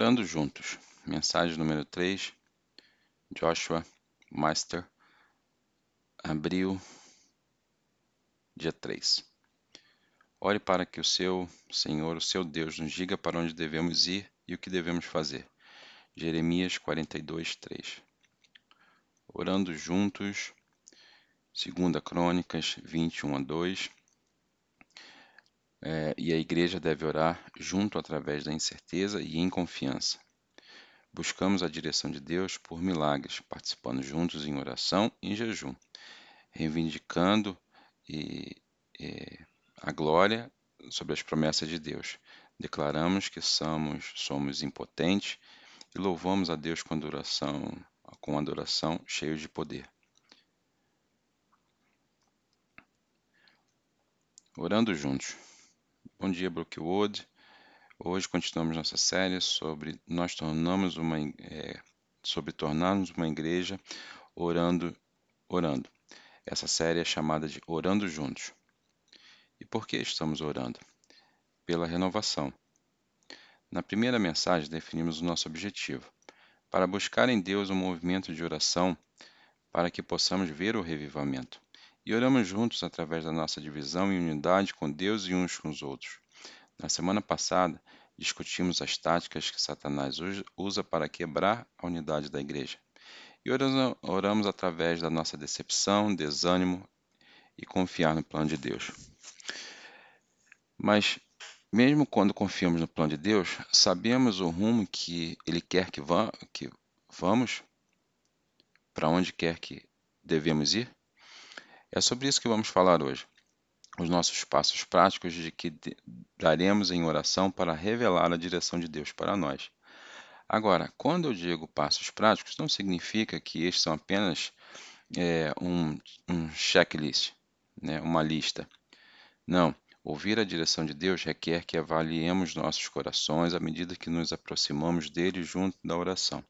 Orando juntos. Mensagem número 3. Joshua Master. Abril, dia 3. Ore para que o seu Senhor, o seu Deus, nos diga para onde devemos ir e o que devemos fazer. Jeremias 42, 3. Orando juntos. 2 Crônicas 21 a 2. É, e a igreja deve orar junto através da incerteza e em confiança. Buscamos a direção de Deus por milagres, participando juntos em oração e em jejum, reivindicando e, e a glória sobre as promessas de Deus. Declaramos que somos, somos impotentes e louvamos a Deus com adoração, com adoração cheio de poder. Orando juntos. Bom dia, Brookwood. Hoje continuamos nossa série sobre nós tornamos uma é, sobre tornarmos uma igreja orando, orando. Essa série é chamada de Orando Juntos. E por que estamos orando? Pela renovação. Na primeira mensagem definimos o nosso objetivo, para buscar em Deus um movimento de oração para que possamos ver o revivamento e oramos juntos através da nossa divisão e unidade com Deus e uns com os outros. Na semana passada, discutimos as táticas que Satanás usa para quebrar a unidade da igreja. E oramos, através da nossa decepção, desânimo e confiar no plano de Deus. Mas, mesmo quando confiamos no plano de Deus, sabemos o rumo que Ele quer que, vá, que vamos? Para onde quer que devemos ir? É sobre isso que vamos falar hoje. Os nossos passos práticos de que daremos em oração para revelar a direção de Deus para nós. Agora, quando eu digo passos práticos, não significa que estes são apenas é, um, um checklist, né, uma lista. Não. Ouvir a direção de Deus requer que avaliemos nossos corações à medida que nos aproximamos dele junto da oração.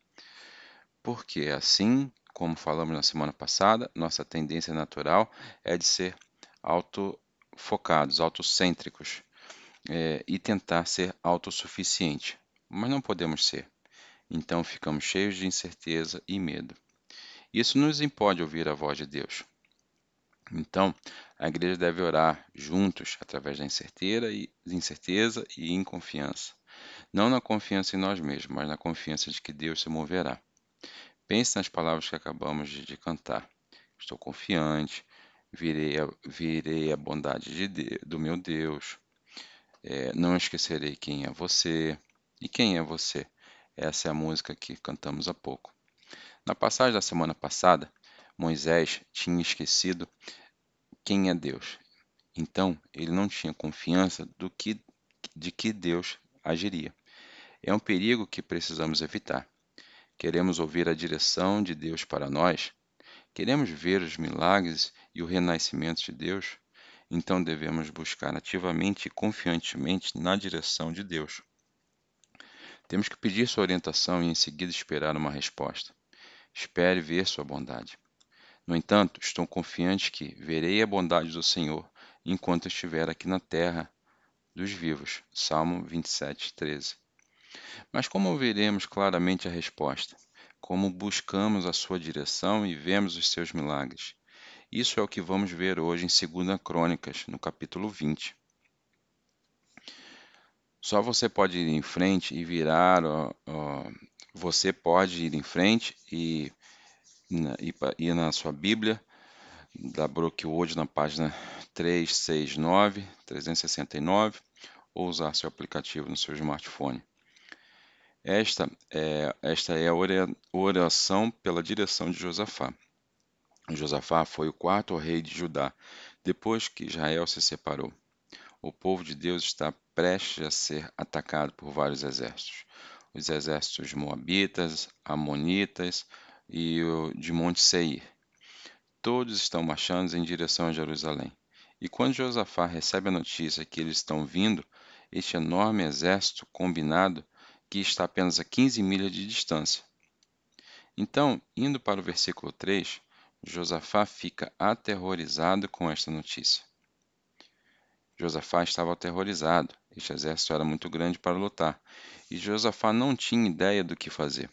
Porque assim como falamos na semana passada, nossa tendência natural é de ser autofocados, autocêntricos é, e tentar ser autossuficiente, mas não podemos ser. Então ficamos cheios de incerteza e medo. Isso nos impede ouvir a voz de Deus. Então, a igreja deve orar juntos através da incerteza e, incerteza e em confiança. Não na confiança em nós mesmos, mas na confiança de que Deus se moverá. Pense nas palavras que acabamos de, de cantar. Estou confiante, virei a, virei a bondade de, de, do meu Deus. É, não esquecerei quem é você. E quem é você? Essa é a música que cantamos há pouco. Na passagem da semana passada, Moisés tinha esquecido quem é Deus. Então, ele não tinha confiança do que, de que Deus agiria. É um perigo que precisamos evitar. Queremos ouvir a direção de Deus para nós? Queremos ver os milagres e o renascimento de Deus? Então devemos buscar ativamente e confiantemente na direção de Deus. Temos que pedir sua orientação e em seguida esperar uma resposta. Espere ver sua bondade. No entanto, estou confiante que verei a bondade do Senhor enquanto estiver aqui na terra dos vivos. Salmo 27, 13. Mas como veremos claramente a resposta? Como buscamos a sua direção e vemos os seus milagres? Isso é o que vamos ver hoje em 2 Crônicas, no capítulo 20. Só você pode ir em frente e virar, ó, ó, você pode ir em frente e, ir na sua Bíblia, da Brookwood na página 369, 369, ou usar seu aplicativo no seu smartphone. Esta é, esta é a oração pela direção de Josafá. Josafá foi o quarto rei de Judá, depois que Israel se separou. O povo de Deus está prestes a ser atacado por vários exércitos. Os exércitos moabitas, amonitas e o de Monte Seir. Todos estão marchando em direção a Jerusalém. E quando Josafá recebe a notícia que eles estão vindo, este enorme exército combinado que está apenas a 15 milhas de distância. Então, indo para o versículo 3, Josafá fica aterrorizado com esta notícia. Josafá estava aterrorizado. Este exército era muito grande para lutar, e Josafá não tinha ideia do que fazer.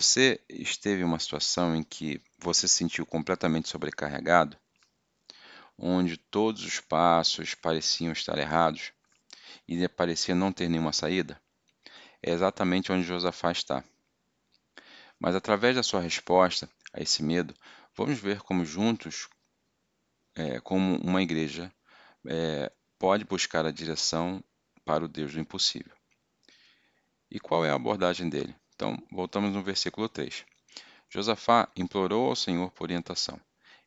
Você esteve em uma situação em que você se sentiu completamente sobrecarregado, onde todos os passos pareciam estar errados e parecia não ter nenhuma saída? É exatamente onde Josafá está. Mas através da sua resposta a esse medo, vamos ver como juntos, é, como uma igreja é, pode buscar a direção para o Deus do impossível. E qual é a abordagem dele? Então, voltamos no versículo 3. Josafá implorou ao Senhor por orientação.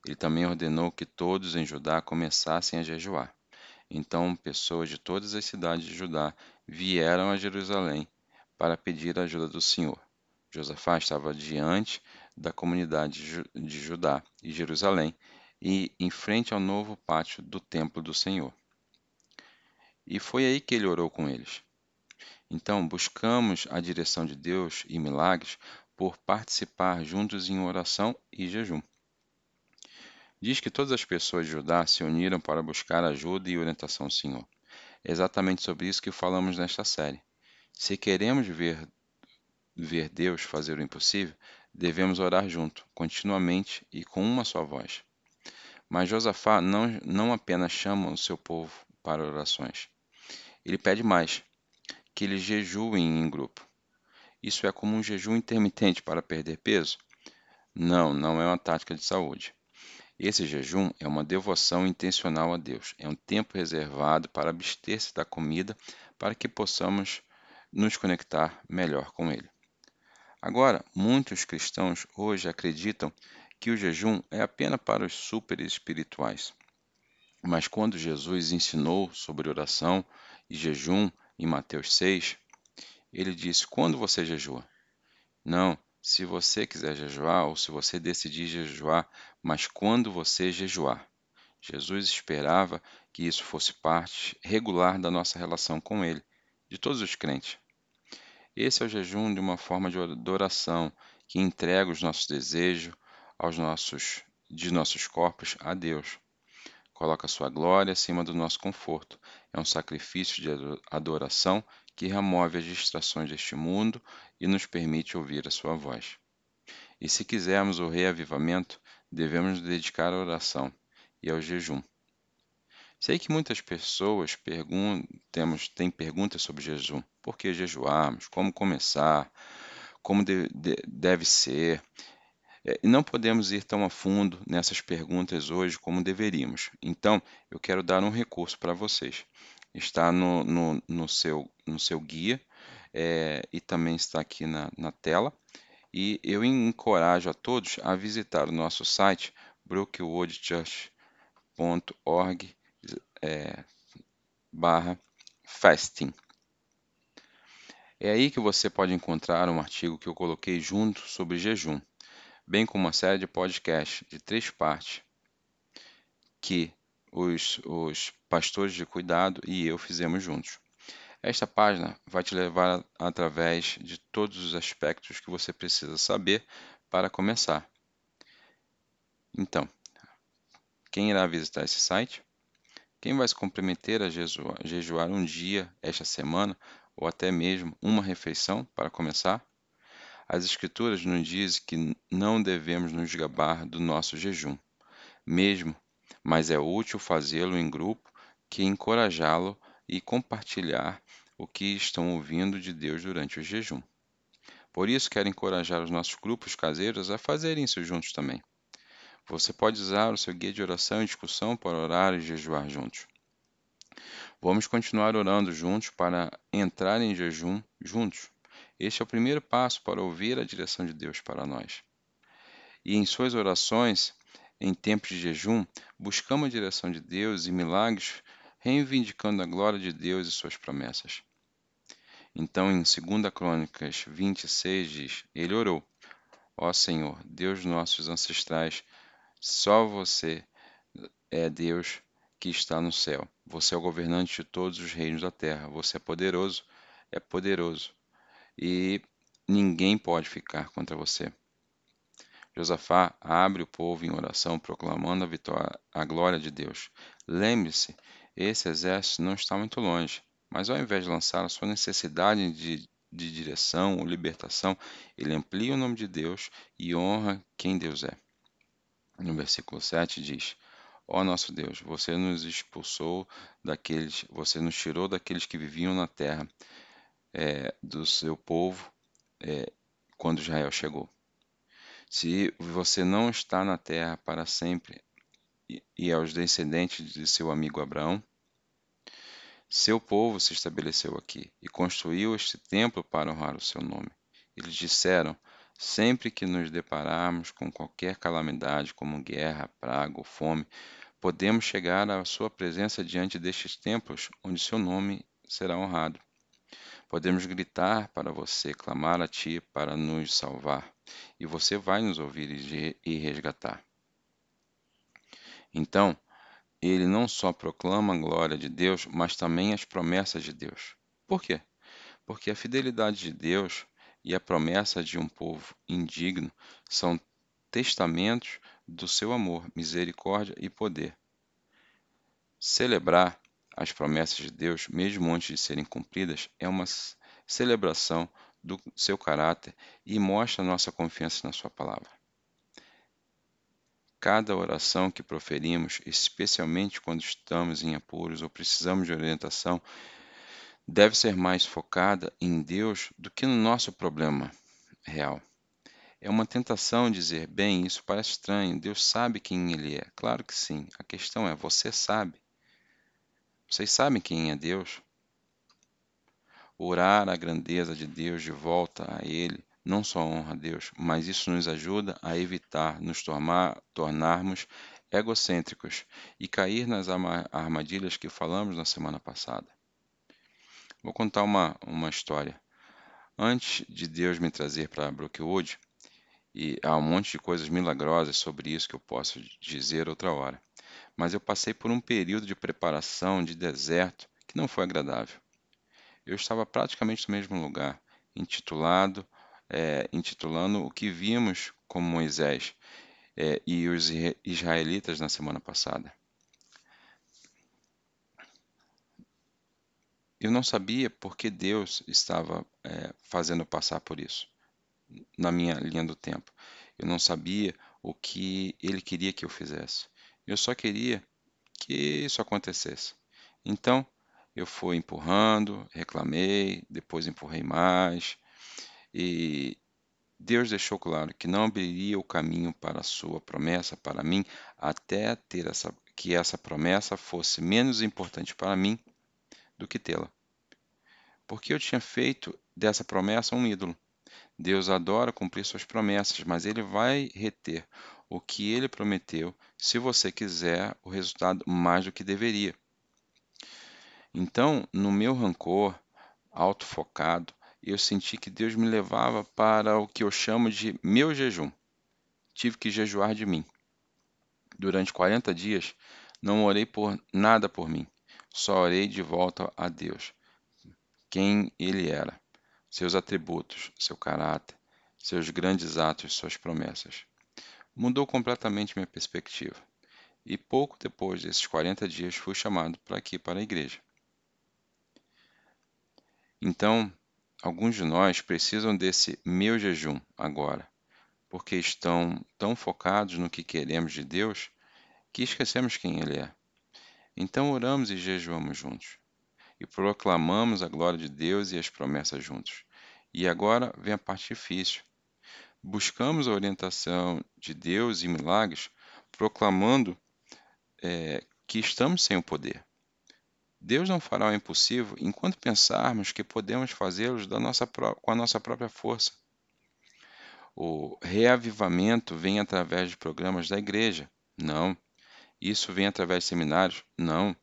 Ele também ordenou que todos em Judá começassem a jejuar. Então, pessoas de todas as cidades de Judá vieram a Jerusalém para pedir a ajuda do Senhor. Josafá estava diante da comunidade de Judá e Jerusalém e em frente ao novo pátio do templo do Senhor. E foi aí que ele orou com eles. Então, buscamos a direção de Deus e milagres por participar juntos em oração e jejum. Diz que todas as pessoas de Judá se uniram para buscar ajuda e orientação do Senhor. É exatamente sobre isso que falamos nesta série. Se queremos ver ver Deus fazer o impossível, devemos orar junto, continuamente e com uma só voz. Mas Josafá não, não apenas chama o seu povo para orações. Ele pede mais, que eles jejuem em grupo. Isso é como um jejum intermitente para perder peso? Não, não é uma tática de saúde. Esse jejum é uma devoção intencional a Deus. É um tempo reservado para abster-se da comida para que possamos nos conectar melhor com Ele. Agora, muitos cristãos hoje acreditam que o jejum é apenas para os super espirituais. Mas quando Jesus ensinou sobre oração e jejum em Mateus 6, ele disse: Quando você jejua? Não, se você quiser jejuar ou se você decidir jejuar, mas quando você jejuar. Jesus esperava que isso fosse parte regular da nossa relação com Ele, de todos os crentes. Esse é o jejum de uma forma de adoração que entrega os nossos desejos aos nossos, de nossos corpos a Deus. Coloca sua glória acima do nosso conforto. É um sacrifício de adoração que remove as distrações deste mundo e nos permite ouvir a sua voz. E se quisermos o reavivamento, devemos nos dedicar à oração e ao jejum. Sei que muitas pessoas temos, têm perguntas sobre jejum. Por que jejuarmos? Como começar? Como de, de, deve ser? É, e não podemos ir tão a fundo nessas perguntas hoje como deveríamos. Então, eu quero dar um recurso para vocês. Está no, no, no, seu, no seu guia é, e também está aqui na, na tela. E eu encorajo a todos a visitar o nosso site brookwoodchurch.org é, barra fasting. É aí que você pode encontrar um artigo que eu coloquei junto sobre jejum, bem como uma série de podcasts de três partes que os, os pastores de cuidado e eu fizemos juntos. Esta página vai te levar através de todos os aspectos que você precisa saber para começar. Então, quem irá visitar esse site? Quem vai se comprometer a jejuar um dia esta semana, ou até mesmo uma refeição para começar? As Escrituras nos dizem que não devemos nos gabar do nosso jejum, mesmo, mas é útil fazê-lo em grupo que encorajá-lo e compartilhar o que estão ouvindo de Deus durante o jejum. Por isso, quero encorajar os nossos grupos caseiros a fazerem isso juntos também. Você pode usar o seu guia de oração e discussão para orar e jejuar juntos. Vamos continuar orando juntos para entrar em jejum juntos. Este é o primeiro passo para ouvir a direção de Deus para nós. E em suas orações, em tempos de jejum, buscamos a direção de Deus e milagres, reivindicando a glória de Deus e suas promessas. Então, em 2 Crônicas 26 diz: Ele orou: Ó Senhor, Deus nossos ancestrais, só você é Deus que está no céu. Você é o governante de todos os reinos da terra. Você é poderoso, é poderoso. E ninguém pode ficar contra você. Josafá abre o povo em oração, proclamando a vitória, a glória de Deus. Lembre-se, esse exército não está muito longe, mas ao invés de lançar a sua necessidade de, de direção ou libertação, ele amplia o nome de Deus e honra quem Deus é. No versículo 7 diz: Ó nosso Deus, você nos expulsou daqueles, você nos tirou daqueles que viviam na terra é, do seu povo é, quando Israel chegou. Se você não está na terra para sempre e aos descendentes de seu amigo Abraão, seu povo se estabeleceu aqui e construiu este templo para honrar o seu nome. Eles disseram: Sempre que nos depararmos com qualquer calamidade, como guerra, praga ou fome, podemos chegar à sua presença diante destes templos, onde seu nome será honrado. Podemos gritar para você, clamar a Ti para nos salvar, e você vai nos ouvir e resgatar. Então, ele não só proclama a glória de Deus, mas também as promessas de Deus. Por quê? Porque a fidelidade de Deus e a promessa de um povo indigno são testamentos do seu amor, misericórdia e poder. Celebrar as promessas de Deus, mesmo antes de serem cumpridas, é uma celebração do seu caráter e mostra nossa confiança na Sua palavra. Cada oração que proferimos, especialmente quando estamos em apuros ou precisamos de orientação, deve ser mais focada em Deus do que no nosso problema real. É uma tentação dizer, bem, isso parece estranho, Deus sabe quem Ele é. Claro que sim, a questão é, você sabe. Vocês sabem quem é Deus? Orar a grandeza de Deus de volta a Ele não só honra a Deus, mas isso nos ajuda a evitar nos tornar, tornarmos egocêntricos e cair nas armadilhas que falamos na semana passada. Vou contar uma, uma história. Antes de Deus me trazer para Brookwood, e há um monte de coisas milagrosas sobre isso que eu posso dizer outra hora mas eu passei por um período de preparação de deserto que não foi agradável. Eu estava praticamente no mesmo lugar, intitulado, é, intitulando o que vimos como Moisés é, e os israelitas na semana passada. Eu não sabia por que Deus estava é, fazendo passar por isso na minha linha do tempo. Eu não sabia o que Ele queria que eu fizesse. Eu só queria que isso acontecesse. Então, eu fui empurrando, reclamei, depois empurrei mais, e Deus deixou claro que não abriria o caminho para a sua promessa para mim até ter essa que essa promessa fosse menos importante para mim do que tê-la. Porque eu tinha feito dessa promessa um ídolo. Deus adora cumprir suas promessas, mas ele vai reter o que ele prometeu se você quiser o resultado mais do que deveria. Então, no meu rancor autofocado, eu senti que Deus me levava para o que eu chamo de meu jejum. Tive que jejuar de mim. Durante 40 dias, não orei por nada por mim, só orei de volta a Deus, quem Ele era, seus atributos, seu caráter, seus grandes atos, suas promessas mudou completamente minha perspectiva. E pouco depois desses 40 dias fui chamado para aqui para a igreja. Então, alguns de nós precisam desse meu jejum agora, porque estão tão focados no que queremos de Deus que esquecemos quem Ele é. Então oramos e jejuamos juntos, e proclamamos a glória de Deus e as promessas juntos. E agora vem a parte difícil, buscamos a orientação de Deus e milagres, proclamando é, que estamos sem o poder. Deus não fará o impossível enquanto pensarmos que podemos fazê-los com a nossa própria força. O reavivamento vem através de programas da igreja? Não. Isso vem através de seminários? Não.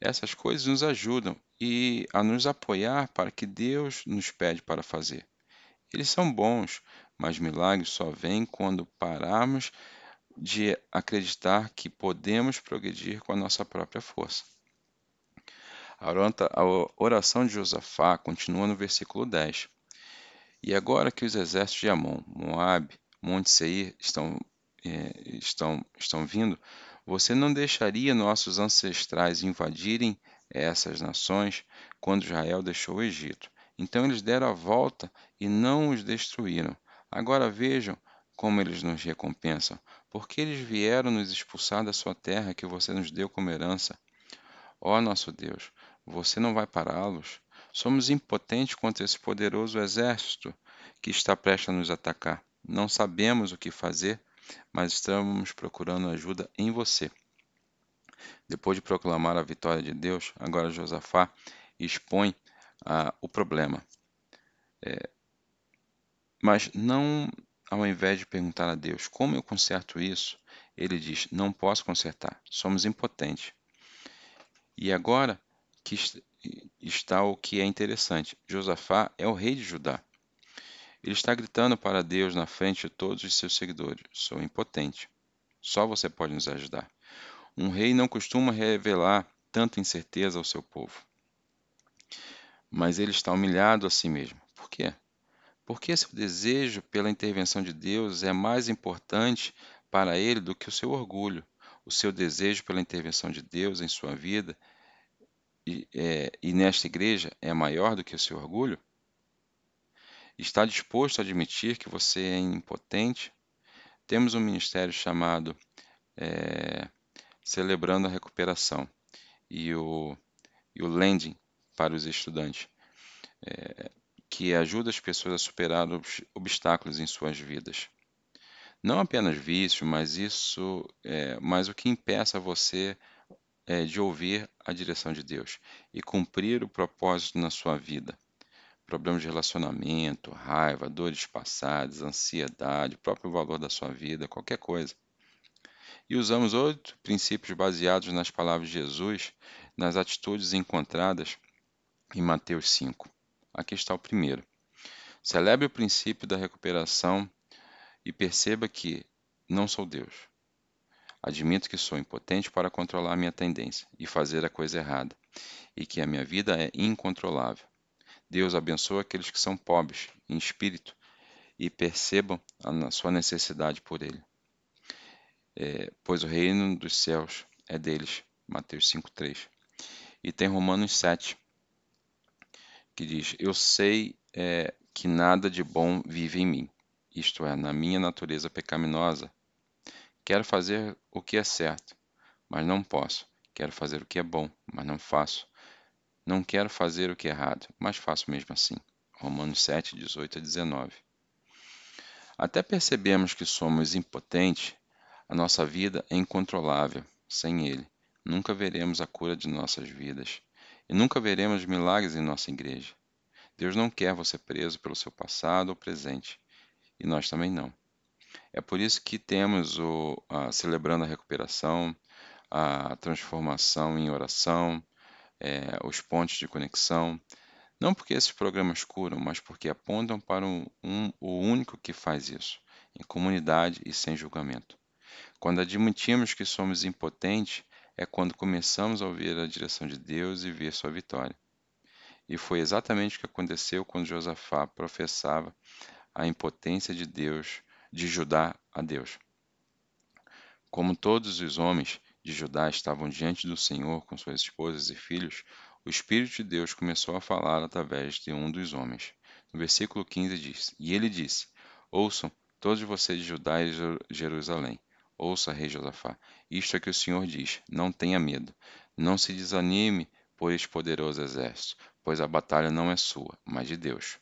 Essas coisas nos ajudam e a nos apoiar para que Deus nos pede para fazer. Eles são bons, mas milagres só vêm quando pararmos de acreditar que podemos progredir com a nossa própria força. A oração de Josafá continua no versículo 10. E agora que os exércitos de Amon, Moabe, Monte Seir estão, é, estão, estão vindo, você não deixaria nossos ancestrais invadirem essas nações quando Israel deixou o Egito. Então eles deram a volta e não os destruíram. Agora vejam como eles nos recompensam, porque eles vieram nos expulsar da sua terra que você nos deu como herança. Ó nosso Deus, você não vai pará-los? Somos impotentes contra esse poderoso exército que está prestes a nos atacar. Não sabemos o que fazer, mas estamos procurando ajuda em você. Depois de proclamar a vitória de Deus, agora Josafá expõe ah, o problema. É, mas não ao invés de perguntar a Deus como eu conserto isso, ele diz: Não posso consertar, somos impotentes. E agora que está o que é interessante: Josafá é o rei de Judá. Ele está gritando para Deus na frente de todos os seus seguidores: Sou impotente. Só você pode nos ajudar. Um rei não costuma revelar tanta incerteza ao seu povo. Mas ele está humilhado a si mesmo. Por quê? Porque seu desejo pela intervenção de Deus é mais importante para ele do que o seu orgulho. O seu desejo pela intervenção de Deus em sua vida e, é, e nesta igreja é maior do que o seu orgulho? Está disposto a admitir que você é impotente? Temos um ministério chamado é, Celebrando a Recuperação e o, e o Lending para os estudantes. É, que ajuda as pessoas a superar os obstáculos em suas vidas. Não apenas vício, mas isso, é, mas o que impeça você é, de ouvir a direção de Deus e cumprir o propósito na sua vida. Problemas de relacionamento, raiva, dores passadas, ansiedade, próprio valor da sua vida, qualquer coisa. E usamos outros princípios baseados nas palavras de Jesus, nas atitudes encontradas em Mateus 5. Aqui está o primeiro. Celebre o princípio da recuperação e perceba que não sou Deus. Admito que sou impotente para controlar minha tendência e fazer a coisa errada, e que a minha vida é incontrolável. Deus abençoa aqueles que são pobres em espírito e percebam a sua necessidade por Ele. É, pois o reino dos céus é deles. Mateus 5,3. E tem Romanos 7, que diz: Eu sei é, que nada de bom vive em mim, isto é, na minha natureza pecaminosa. Quero fazer o que é certo, mas não posso. Quero fazer o que é bom, mas não faço. Não quero fazer o que é errado, mas faço mesmo assim. Romanos 7, 18 a 19. Até percebemos que somos impotentes, a nossa vida é incontrolável sem Ele. Nunca veremos a cura de nossas vidas. E nunca veremos milagres em nossa igreja. Deus não quer você preso pelo seu passado ou presente, e nós também não. É por isso que temos o a, celebrando a recuperação, a transformação em oração, é, os pontos de conexão. Não porque esses programas curam, mas porque apontam para um, um, o único que faz isso, em comunidade e sem julgamento. Quando admitimos que somos impotentes, é quando começamos a ouvir a direção de Deus e ver sua vitória. E foi exatamente o que aconteceu quando Josafá professava a impotência de Deus, de Judá a Deus. Como todos os homens de Judá estavam diante do Senhor com suas esposas e filhos, o Espírito de Deus começou a falar através de um dos homens. No versículo 15 diz: E ele disse: Ouçam, todos vocês de Judá e Jerusalém. Ouça, rei Josafá, isto é que o Senhor diz: Não tenha medo, não se desanime por este poderoso exército, pois a batalha não é sua, mas de Deus.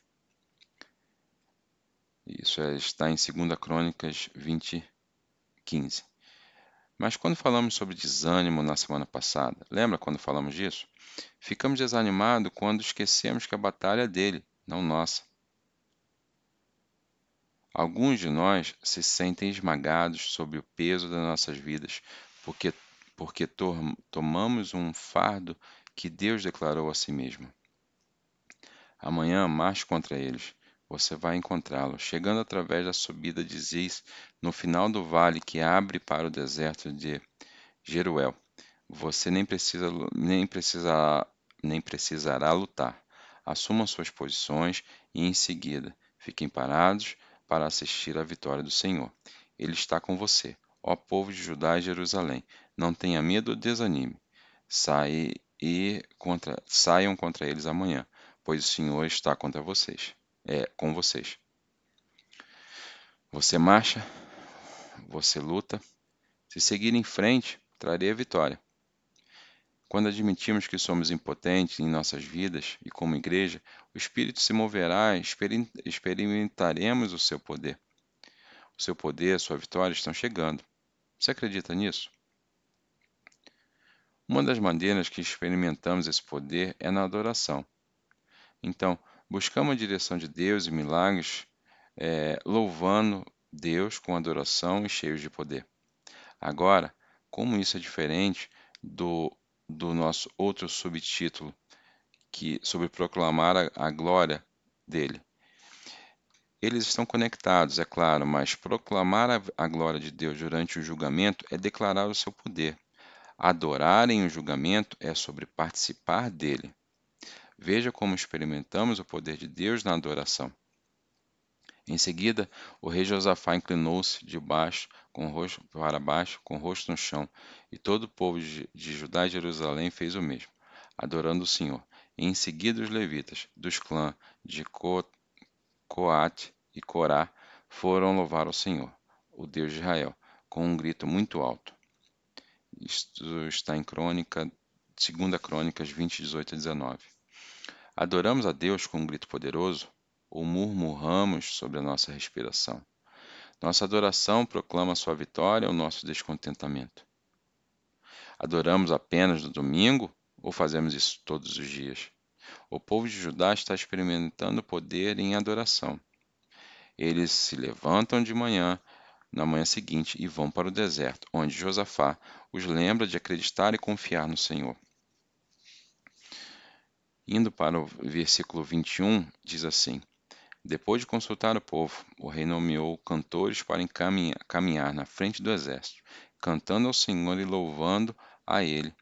Isso é, está em 2 Crônicas 20, 15. Mas quando falamos sobre desânimo na semana passada, lembra quando falamos disso? Ficamos desanimados quando esquecemos que a batalha é dele, não nossa. Alguns de nós se sentem esmagados sob o peso das nossas vidas, porque, porque to tomamos um fardo que Deus declarou a si mesmo. Amanhã marche contra eles. Você vai encontrá-los, chegando através da subida de Ziz, no final do vale que abre para o deserto de Jeruel. Você nem, precisa, nem, precisará, nem precisará lutar. Assumam suas posições e, em seguida, fiquem parados para assistir à vitória do Senhor. Ele está com você, ó povo de Judá e Jerusalém. Não tenha medo ou desanime. Sai e contra, saiam contra eles amanhã, pois o Senhor está contra vocês. É com vocês. Você marcha, você luta. Se seguir em frente, trarei a vitória. Quando admitimos que somos impotentes em nossas vidas e como igreja, o Espírito se moverá, experimentaremos o seu poder. O seu poder, a sua vitória estão chegando. Você acredita nisso? Uma das maneiras que experimentamos esse poder é na adoração. Então, buscamos a direção de Deus e milagres, é, louvando Deus com adoração e cheios de poder. Agora, como isso é diferente do do nosso outro subtítulo, que sobre proclamar a, a glória dele. Eles estão conectados, é claro, mas proclamar a, a glória de Deus durante o julgamento é declarar o seu poder. Adorar em o julgamento é sobre participar dele. Veja como experimentamos o poder de Deus na adoração. Em seguida, o rei Josafá inclinou-se de baixo, com o rosto para baixo, com o rosto no chão, e todo o povo de Judá e Jerusalém fez o mesmo, adorando o Senhor. E em seguida os levitas, dos clãs de Coate e Corá, foram louvar o Senhor, o Deus de Israel, com um grito muito alto. Isto está em Crônica, 2 Crônicas 20, 18 a 19. Adoramos a Deus com um grito poderoso, ou murmuramos sobre a nossa respiração. Nossa adoração proclama sua vitória ou nosso descontentamento. Adoramos apenas no domingo ou fazemos isso todos os dias? O povo de Judá está experimentando poder em adoração. Eles se levantam de manhã, na manhã seguinte, e vão para o deserto, onde Josafá os lembra de acreditar e confiar no Senhor. Indo para o versículo 21, diz assim: depois de consultar o povo, o rei nomeou cantores para caminhar na frente do exército, cantando ao Senhor e louvando a Ele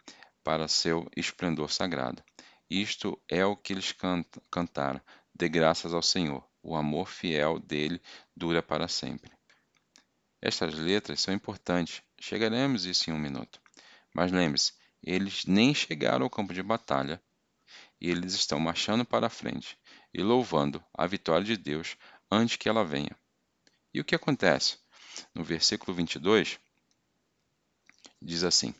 para seu esplendor sagrado. Isto é o que eles cantaram: Dê graças ao Senhor, o amor fiel dele dura para sempre. Estas letras são importantes, chegaremos a isso em um minuto. Mas lembre-se, eles nem chegaram ao campo de batalha e eles estão marchando para a frente e louvando a vitória de Deus antes que ela venha. E o que acontece? No versículo 22, diz assim: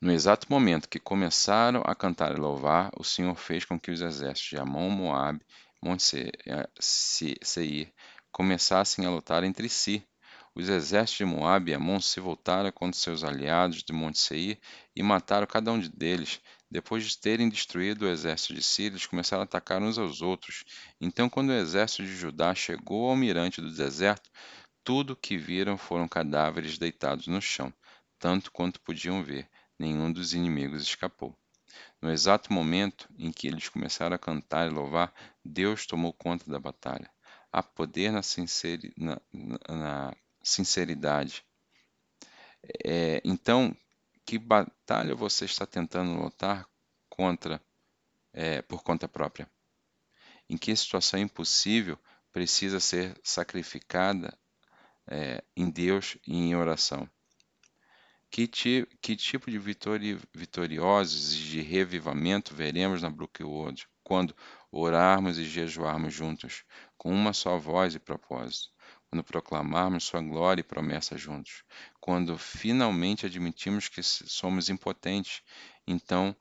No exato momento que começaram a cantar e louvar, o Senhor fez com que os exércitos de Amon, Moabe, Monte Seir começassem a lutar entre si. Os exércitos de Moabe e Amon se voltaram contra seus aliados de Monte Seir e mataram cada um deles, depois de terem destruído o exército de Síria, eles começaram a atacar uns aos outros. Então, quando o exército de Judá chegou ao mirante do deserto, tudo o que viram foram cadáveres deitados no chão, tanto quanto podiam ver. Nenhum dos inimigos escapou. No exato momento em que eles começaram a cantar e louvar, Deus tomou conta da batalha. Há poder na, sinceri na, na sinceridade. É, então, que batalha você está tentando lutar contra é, por conta própria? Em que situação impossível precisa ser sacrificada é, em Deus e em oração? Que, ti, que tipo de vitori, vitoriosos e de revivamento veremos na Brookwood quando orarmos e jejuarmos juntos, com uma só voz e propósito? Quando proclamarmos Sua glória e promessa juntos, quando finalmente admitimos que somos impotentes, então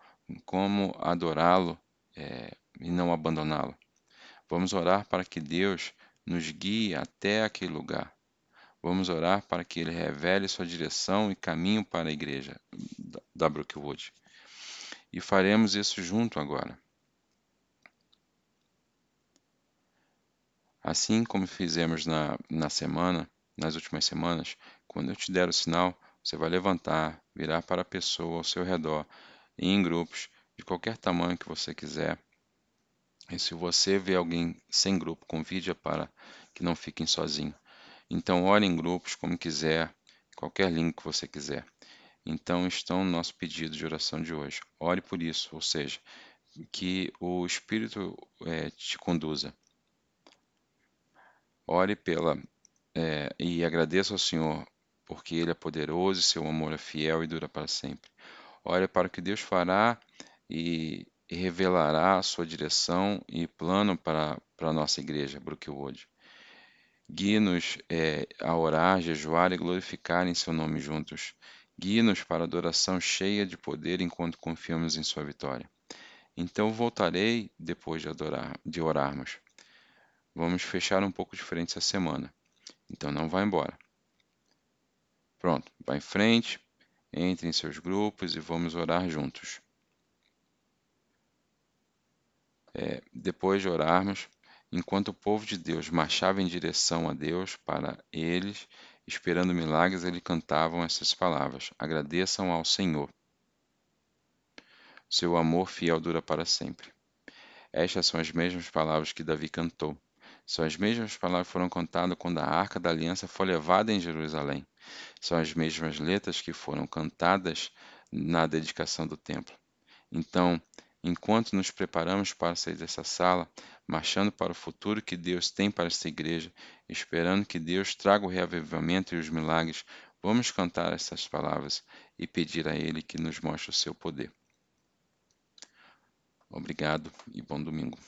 como adorá-lo é, e não abandoná-lo? Vamos orar para que Deus nos guie até aquele lugar. Vamos orar para que Ele revele sua direção e caminho para a igreja da Brookwood. E faremos isso junto agora. Assim como fizemos na, na semana, nas últimas semanas, quando eu te der o sinal, você vai levantar, virar para a pessoa ao seu redor, e em grupos, de qualquer tamanho que você quiser. E se você vê alguém sem grupo, convide-a para que não fiquem sozinhos. Então, ore em grupos como quiser, qualquer língua que você quiser. Então, estão no nosso pedido de oração de hoje. Ore por isso, ou seja, que o Espírito é, te conduza Ore pela é, e agradeça ao Senhor, porque Ele é poderoso e seu amor é fiel e dura para sempre. Ore para o que Deus fará e, revelará a sua direção e plano para, para a nossa igreja, Brookwood. Guie-nos é, a orar, jejuar e glorificar em seu nome juntos. Guie-nos para adoração cheia de poder enquanto confiamos em sua vitória. Então voltarei depois de, adorar, de orarmos. Vamos fechar um pouco diferente essa semana. Então não vá embora. Pronto, vá em frente, entre em seus grupos e vamos orar juntos. É, depois de orarmos, enquanto o povo de Deus marchava em direção a Deus para eles, esperando milagres, eles cantavam essas palavras: Agradeçam ao Senhor. Seu amor fiel dura para sempre. Estas são as mesmas palavras que Davi cantou. São as mesmas palavras que foram cantadas quando a arca da aliança foi levada em Jerusalém. São as mesmas letras que foram cantadas na dedicação do templo. Então, enquanto nos preparamos para sair dessa sala, marchando para o futuro que Deus tem para esta igreja, esperando que Deus traga o reavivamento e os milagres, vamos cantar essas palavras e pedir a Ele que nos mostre o seu poder. Obrigado e bom domingo.